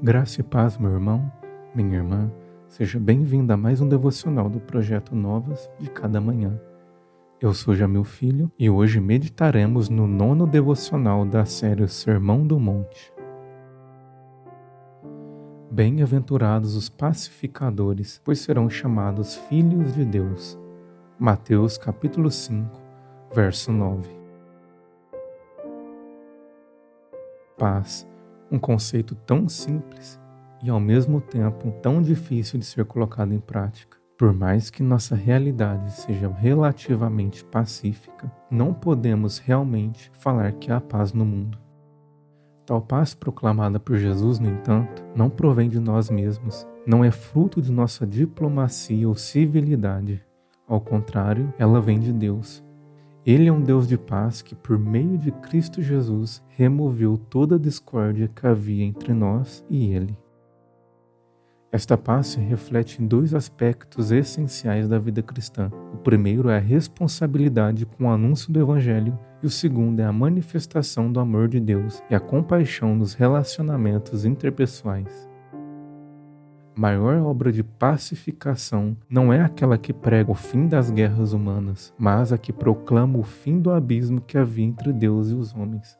Graça e paz, meu irmão, minha irmã. Seja bem-vindo a mais um devocional do projeto Novas de Cada Manhã. Eu sou Jamil Filho e hoje meditaremos no nono devocional da série Sermão do Monte. Bem-aventurados os pacificadores, pois serão chamados filhos de Deus. Mateus capítulo 5, verso 9. Paz um conceito tão simples e ao mesmo tempo tão difícil de ser colocado em prática. Por mais que nossa realidade seja relativamente pacífica, não podemos realmente falar que há paz no mundo. Tal paz proclamada por Jesus, no entanto, não provém de nós mesmos, não é fruto de nossa diplomacia ou civilidade. Ao contrário, ela vem de Deus, ele é um Deus de paz que, por meio de Cristo Jesus, removeu toda a discórdia que havia entre nós e Ele. Esta paz se reflete em dois aspectos essenciais da vida cristã. O primeiro é a responsabilidade com o anúncio do Evangelho, e o segundo é a manifestação do amor de Deus e a compaixão nos relacionamentos interpessoais maior obra de pacificação não é aquela que prega o fim das guerras humanas, mas a que proclama o fim do abismo que havia entre Deus e os homens.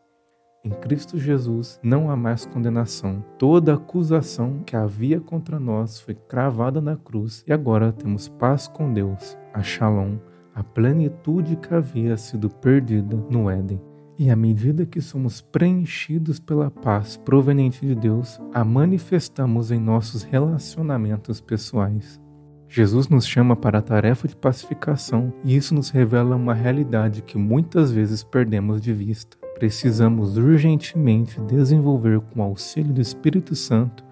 Em Cristo Jesus não há mais condenação. Toda acusação que havia contra nós foi cravada na cruz e agora temos paz com Deus, a Shalom, a plenitude que havia sido perdida no Éden. E à medida que somos preenchidos pela paz proveniente de Deus, a manifestamos em nossos relacionamentos pessoais. Jesus nos chama para a tarefa de pacificação e isso nos revela uma realidade que muitas vezes perdemos de vista. Precisamos urgentemente desenvolver, com o auxílio do Espírito Santo,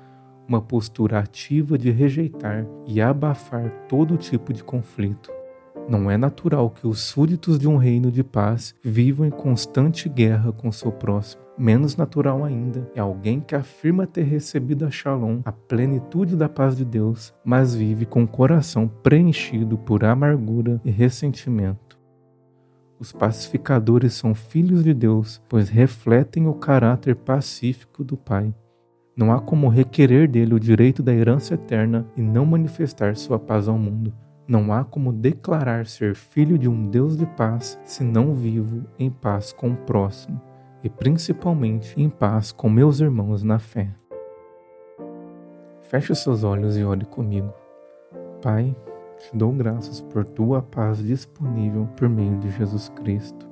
uma postura ativa de rejeitar e abafar todo tipo de conflito. Não é natural que os súditos de um reino de paz vivam em constante guerra com seu próximo. Menos natural ainda é alguém que afirma ter recebido a Shalom, a plenitude da paz de Deus, mas vive com o coração preenchido por amargura e ressentimento. Os pacificadores são filhos de Deus, pois refletem o caráter pacífico do Pai. Não há como requerer dele o direito da herança eterna e não manifestar sua paz ao mundo. Não há como declarar ser filho de um Deus de paz se não vivo em paz com o próximo e principalmente em paz com meus irmãos na fé. Feche seus olhos e ore comigo. Pai, te dou graças por tua paz disponível por meio de Jesus Cristo.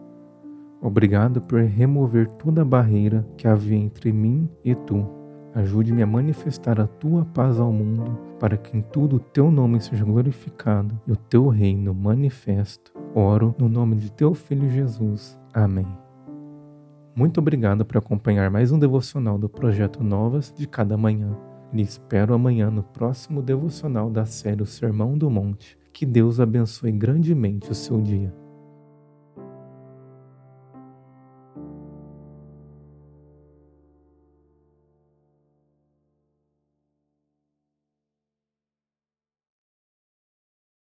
Obrigado por remover toda barreira que havia entre mim e tu Ajude-me a manifestar a tua paz ao mundo, para que em tudo o teu nome seja glorificado e o teu reino manifesto. Oro no nome de teu filho Jesus. Amém. Muito obrigado por acompanhar mais um devocional do projeto Novas de cada manhã. Lhe espero amanhã no próximo devocional da série o Sermão do Monte. Que Deus abençoe grandemente o seu dia.